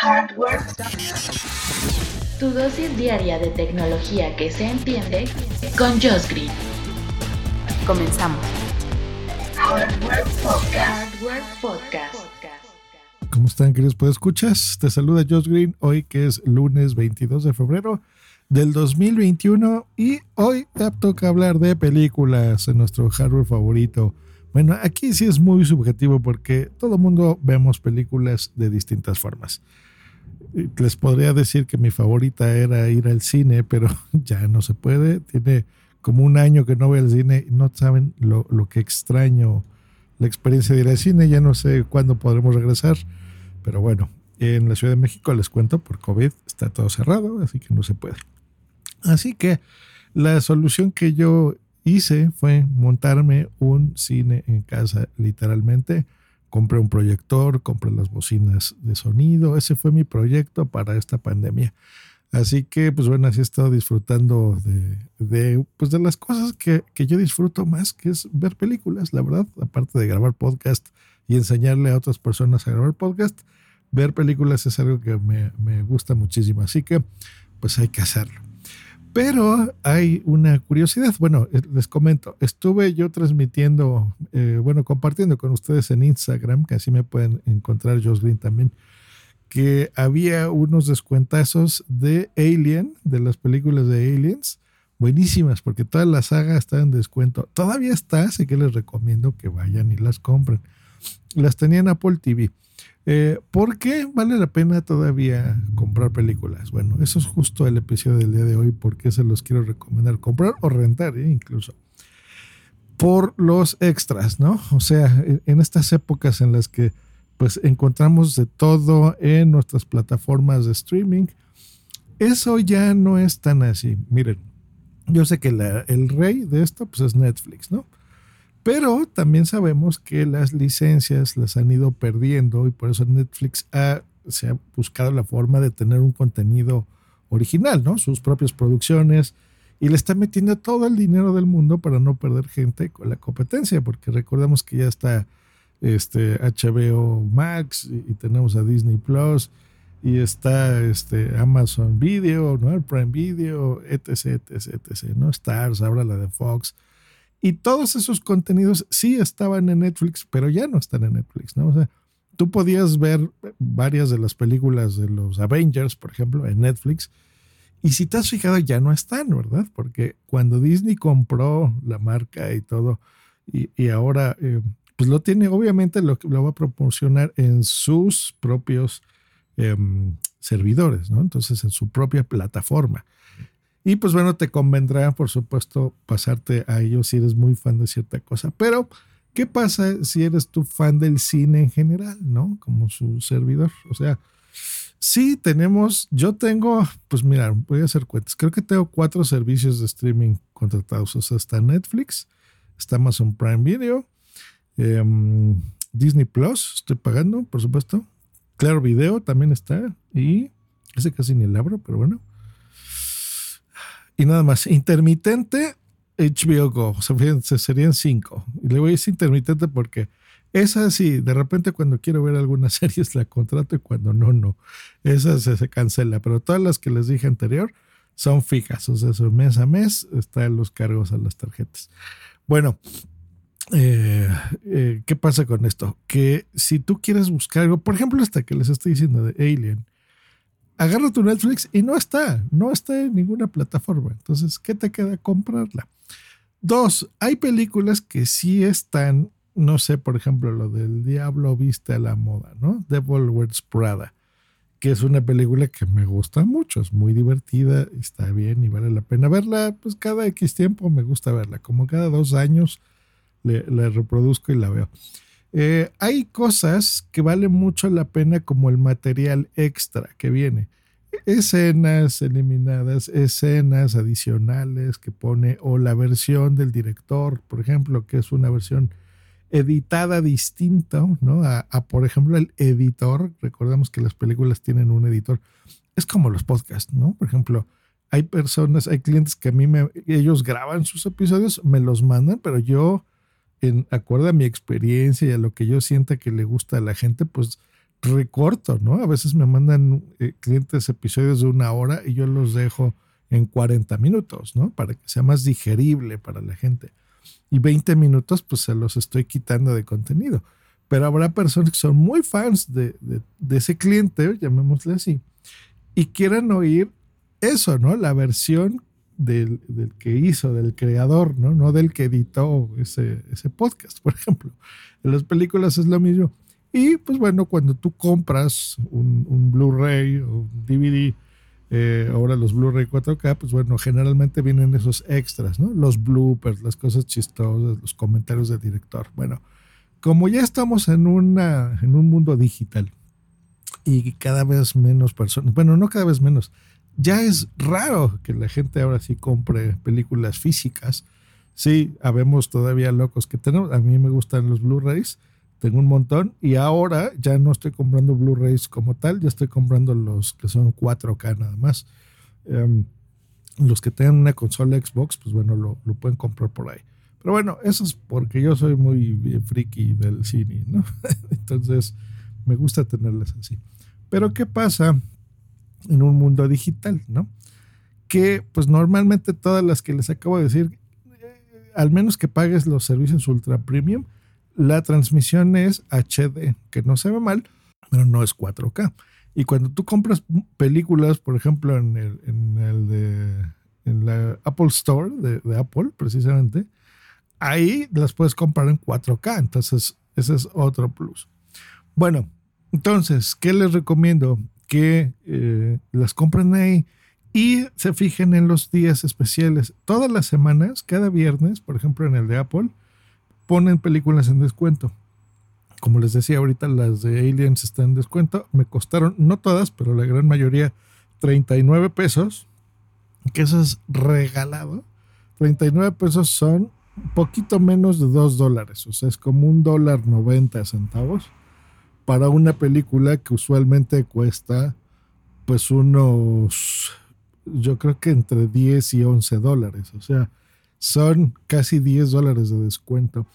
Hardware. Tu dosis diaria de tecnología que se entiende con Josh Green. Comenzamos. Hardware Podcast. Hardware Podcast. ¿Cómo están, queridos escuchas? Te saluda Josh Green hoy que es lunes 22 de febrero del 2021 y hoy te toca hablar de películas en nuestro hardware favorito. Bueno, aquí sí es muy subjetivo porque todo el mundo vemos películas de distintas formas. Les podría decir que mi favorita era ir al cine, pero ya no se puede. Tiene como un año que no voy al cine no saben lo, lo que extraño la experiencia de ir al cine. Ya no sé cuándo podremos regresar, pero bueno, en la Ciudad de México les cuento, por COVID está todo cerrado, así que no se puede. Así que la solución que yo hice fue montarme un cine en casa, literalmente. Compré un proyector, compré las bocinas de sonido. Ese fue mi proyecto para esta pandemia. Así que, pues bueno, así he estado disfrutando de, pues de las cosas que, yo disfruto más, que es ver películas, la verdad, aparte de grabar podcast y enseñarle a otras personas a grabar podcast, ver películas es algo que me, me gusta muchísimo. Así que, pues hay que hacerlo. Pero hay una curiosidad. Bueno, eh, les comento, estuve yo transmitiendo, eh, bueno, compartiendo con ustedes en Instagram, que así me pueden encontrar Green también, que había unos descuentazos de Alien, de las películas de Aliens, buenísimas, porque toda la saga está en descuento. Todavía está, así que les recomiendo que vayan y las compren. Las tenía en Apple TV. Eh, ¿Por qué vale la pena todavía comprar películas? Bueno, eso es justo el episodio del día de hoy, porque se los quiero recomendar, comprar o rentar ¿eh? incluso. Por los extras, ¿no? O sea, en estas épocas en las que pues encontramos de todo en nuestras plataformas de streaming, eso ya no es tan así. Miren, yo sé que el rey de esto pues es Netflix, ¿no? Pero también sabemos que las licencias las han ido perdiendo y por eso Netflix se ha buscado la forma de tener un contenido original, ¿no? Sus propias producciones y le está metiendo todo el dinero del mundo para no perder gente con la competencia, porque recordemos que ya está este HBO Max y, tenemos a Disney Plus y está este Amazon Video, ¿no? El Prime Video, etc, etc, etc, ¿no? Stars, ahora la de Fox. Y todos esos contenidos sí estaban en Netflix, pero ya no están en Netflix, ¿no? O sea, tú podías ver varias de las películas de los Avengers, por ejemplo, en Netflix, y si te has fijado, ya no están, ¿verdad? Porque cuando Disney compró la marca y todo, y, ahora, eh, pues lo tiene, obviamente lo, lo va a proporcionar en sus propios em, servidores, ¿no? Entonces, en su propia plataforma. Y pues bueno, te convendrá, por supuesto, pasarte a ellos si eres muy fan de cierta cosa. Pero, ¿qué pasa si eres tu fan del cine en general, no? Como su servidor. O sea, sí tenemos, yo tengo, pues mira, voy a hacer cuentas. Creo que tengo cuatro servicios de streaming contratados. O sea, está Netflix, está Amazon Prime Video, em, Disney Plus, estoy pagando, por supuesto. Claro Video también está. Y ese casi ni el abro, pero bueno. Y nada más, intermitente HBO Go, o sea, serían cinco. Y le voy a decir intermitente porque esa sí, de repente cuando quiero ver algunas series la contrato y cuando no, no. Esa se, cancela. Pero todas las que les dije anterior son fijas, o sea, son mes a mes están los cargos a las tarjetas. Bueno, eh, eh, ¿qué pasa con esto? Que si tú quieres buscar algo, por ejemplo, esta que les estoy diciendo de Alien, agarra tu Netflix y no está, no está en ninguna plataforma. Entonces, ¿qué te queda comprarla? Dos, hay películas que sí están, no sé, por ejemplo, lo del Diablo viste a la moda, ¿no? Devil Wears Prada, que es una película que me gusta mucho, es muy divertida, está bien y vale la pena verla, pues cada X tiempo me gusta verla, como cada dos años la reproduzco y la veo. Eh, hay cosas que valen mucho la pena como el material extra que viene. Escenas eliminadas, escenas adicionales que pone o la versión del director, por ejemplo, que es una versión editada distinta, ¿no? A, por ejemplo, el editor. Recordemos que las películas tienen un editor. Es como los podcasts, ¿no? Por ejemplo, hay personas, hay clientes que a mí me, ellos graban sus episodios, me los mandan, pero yo en a mi experiencia y a lo que yo sienta que le gusta a la gente, pues recorto, ¿no? A veces me mandan eh, clientes episodios de una hora y yo los dejo en 40 minutos, ¿no? Para que sea más digerible para la gente. Y 20 minutos, pues se los estoy quitando de contenido. Pero habrá personas que son muy fans de, ese cliente, llamémosle así, y quieran oír eso, ¿no? La versión del, que hizo, del creador, ¿no? No del que editó ese, ese podcast, por ejemplo. En las películas es lo mismo. Y pues bueno, cuando tú compras un, un Blu-ray o un DVD, eh, ahora los Blu-ray 4K, pues bueno, generalmente vienen esos extras, ¿no? Los bloopers, las cosas chistosas, los comentarios del director. Bueno, como ya estamos en, una, en un mundo digital y cada vez menos personas, bueno, no cada vez menos, ya es raro que la gente ahora sí compre películas físicas. Sí, habemos todavía locos que tenemos. A mí me gustan los Blu-rays, tengo un montón y ahora ya no estoy comprando Blu-rays como tal, ya estoy comprando los que son 4K nada más. Em, los que tengan una consola Xbox, pues bueno, lo, lo, pueden comprar por ahí. Pero bueno, eso es porque yo soy muy friki del cine, ¿no? Entonces, me gusta tenerlas así. Pero ¿qué pasa en un mundo digital, ¿no? Que pues normalmente todas las que les acabo de decir, eh, al menos que pagues los servicios ultra premium, la transmisión es HD, que no se ve mal, pero no es 4K. Y cuando tú compras películas, por ejemplo, en el, en el de en la Apple Store de, de, Apple, precisamente, ahí las puedes comprar en 4K. Entonces, ese es otro plus. Bueno, entonces, ¿qué les recomiendo? Que eh, las compren ahí y se fijen en los días especiales. Todas las semanas, cada viernes, por ejemplo, en el de Apple, ponen películas en descuento. Como les decía ahorita, las de Aliens están en descuento. Me costaron, no todas, pero la gran mayoría, 39 pesos. Que eso es regalado. 39 pesos son poquito menos de 2 dólares. O sea, es como un dólar 90 centavos para una película que usualmente cuesta pues unos, yo creo que entre 10 y 11 dólares. O sea, son casi 10 dólares de descuento.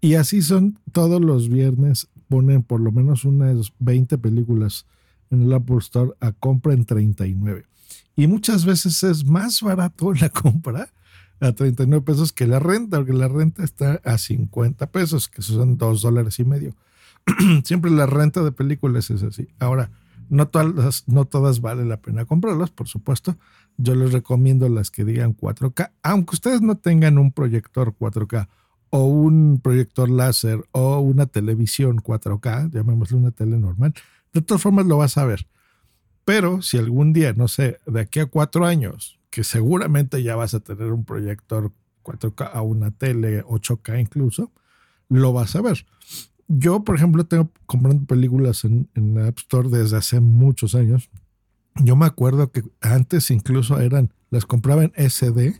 Y así son todos los viernes, ponen por lo menos unas 20 películas en el Apple Store a compra en 39. Y muchas veces es más barato la compra a 39 pesos que la renta, porque la renta está a 50 pesos, que son 2 dólares y medio. Siempre la renta de películas es así. Ahora, no todas, no todas vale la pena comprarlas, por supuesto. Yo les recomiendo las que digan 4K, aunque ustedes no tengan un proyector 4K o un proyector láser o una televisión 4K, llamémosle una tele normal, de todas formas lo vas a ver. Pero si algún día, no sé, de aquí a cuatro años, que seguramente ya vas a tener un proyector 4K a una tele 8K incluso, lo vas a ver. Yo, por ejemplo, tengo comprando películas en, la App Store desde hace muchos años. Yo me acuerdo que antes incluso eran, las compraba en SD.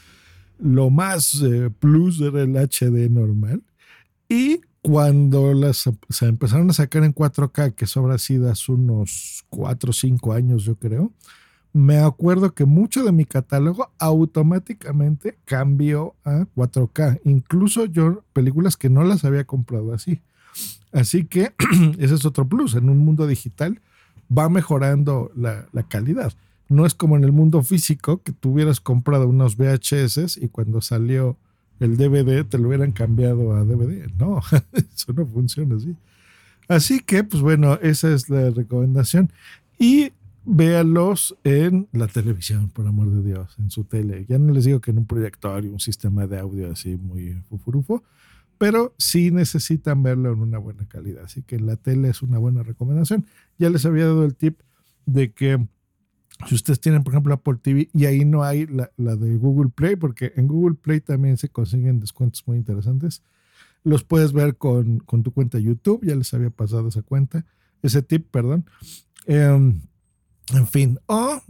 Lo más eh, plus era el HD normal. Y cuando las se empezaron a sacar en 4K, que eso habrá sido hace unos 4 o 5 años, yo creo, me acuerdo que mucho de mi catálogo automáticamente cambió a 4K. Incluso yo, películas que no las había comprado así. Así que ese es otro plus. En un mundo digital va mejorando la, calidad. No es como en el mundo físico que tú hubieras comprado unos VHS y cuando salió el DVD te lo hubieran cambiado a DVD. No, eso no funciona así. Así que, pues bueno, esa es la recomendación. Y véanlos en la televisión, por amor de Dios, en su tele. Ya no les digo que en un proyector y un sistema de audio así muy fufurufo, pero sí necesitan verlo en una buena calidad. Así que la tele es una buena recomendación. Ya les había dado el tip de que si ustedes tienen, por ejemplo, Apple TV y ahí no hay la, la de Google Play, porque en Google Play también se consiguen descuentos muy interesantes. Los puedes ver con, con tu cuenta YouTube, ya les había pasado esa cuenta, ese tip, perdón. Eh, en fin, o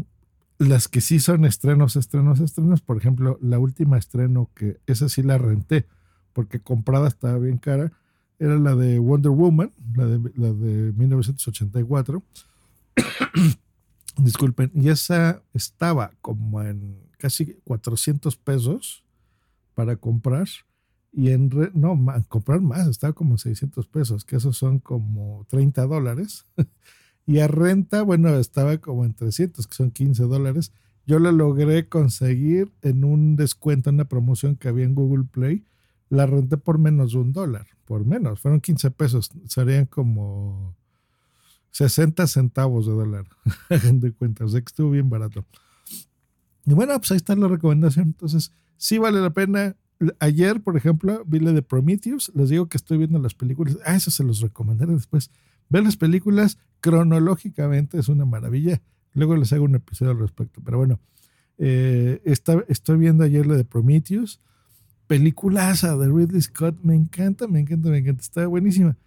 las que sí son estrenos, estrenos, estrenos. Por ejemplo, la última estreno que esa sí la renté porque comprada estaba bien cara, era la de Wonder Woman, la de, la de 1984. Disculpen, y esa estaba como en casi 400 pesos para comprar y en, no, comprar más, estaba como 600 pesos, que esos son como 30 dólares. y a renta, bueno, estaba como en 300, que son 15 dólares. Yo lo logré conseguir en un descuento, en una promoción que había en Google Play. La renté por menos de un dólar, por menos, fueron 15 pesos, serían como 60 centavos de dólar, de cuenta, o sea que estuvo bien barato. Y bueno, pues ahí está la recomendación. Entonces, sí vale la pena. Ayer, por ejemplo, vi la de Prometheus. Les digo que estoy viendo las películas. Ah, eso se los recomendaré después. Ver las películas cronológicamente es una maravilla. Luego les hago un episodio al respecto. Pero bueno, eh, estoy viendo ayer la de Prometheus. Peliculaza de Ridley Scott. Me encanta, me encanta, me encanta. Está buenísima.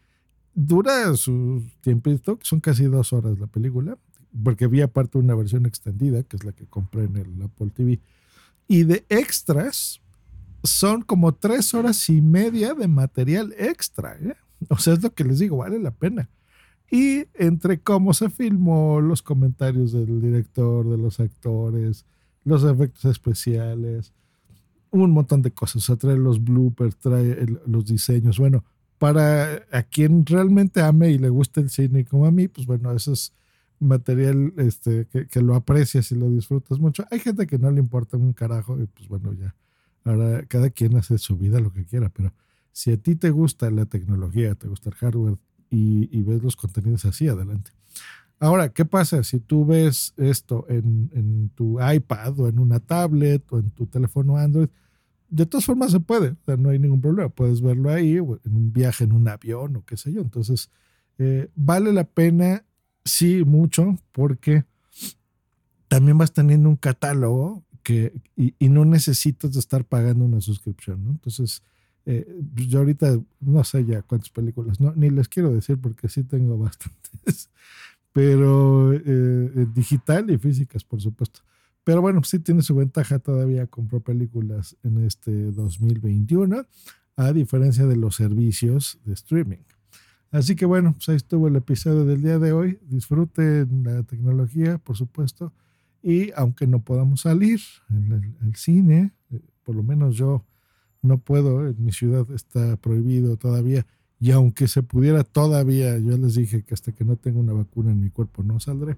Dura su tiempito, son casi dos horas la película porque había aparte una versión extendida, que es la que compré en el Apple TV. Y de extras, son como tres horas y media de material extra. ¿eh? O sea, es lo que les digo, vale la pena. Y entre cómo se filmó, los comentarios del director, de los actores, los efectos especiales, un montón de cosas. O sea, trae los bloopers, trae los diseños. Bueno, para a quien realmente ame y le guste el cine como a mí, pues bueno, eso es material este, que, lo aprecias y lo disfrutas mucho. Hay gente que no le importa un carajo y pues bueno, ya. Ahora cada quien hace su vida lo que quiera, pero si a ti te gusta la tecnología, te gusta el hardware y, ves los contenidos así, adelante. Ahora, ¿qué pasa si tú ves esto en, en, tu iPad o en una tablet o en tu teléfono Android? De todas formas se puede, no hay ningún problema. Puedes verlo ahí, en un viaje en un avión o qué sé yo. Entonces, eh, vale la pena sí, mucho, porque también vas teniendo un catálogo que, y, no necesitas estar pagando una suscripción, ¿no? Entonces, eh, pues yo ahorita no sé ya cuántas películas, no, ni les quiero decir porque sí tengo bastantes, pero eh, digital y físicas, por supuesto. Pero bueno, sí tiene su ventaja todavía comprar películas en este 2021, a diferencia de los servicios de streaming. Así que bueno, pues ahí estuvo el episodio del día de hoy. Disfruten la tecnología, por supuesto. Y aunque no podamos salir el, cine, eh, por lo menos yo no puedo, en mi ciudad está prohibido todavía. Y aunque se pudiera todavía, yo les dije que hasta que no tenga una vacuna en mi cuerpo no saldré.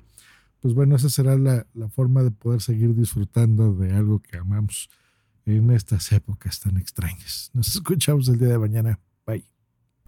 Pues bueno, esa será la, la forma de poder seguir disfrutando de algo que amamos en estas épocas tan extrañas. Nos escuchamos el día de mañana. Bye.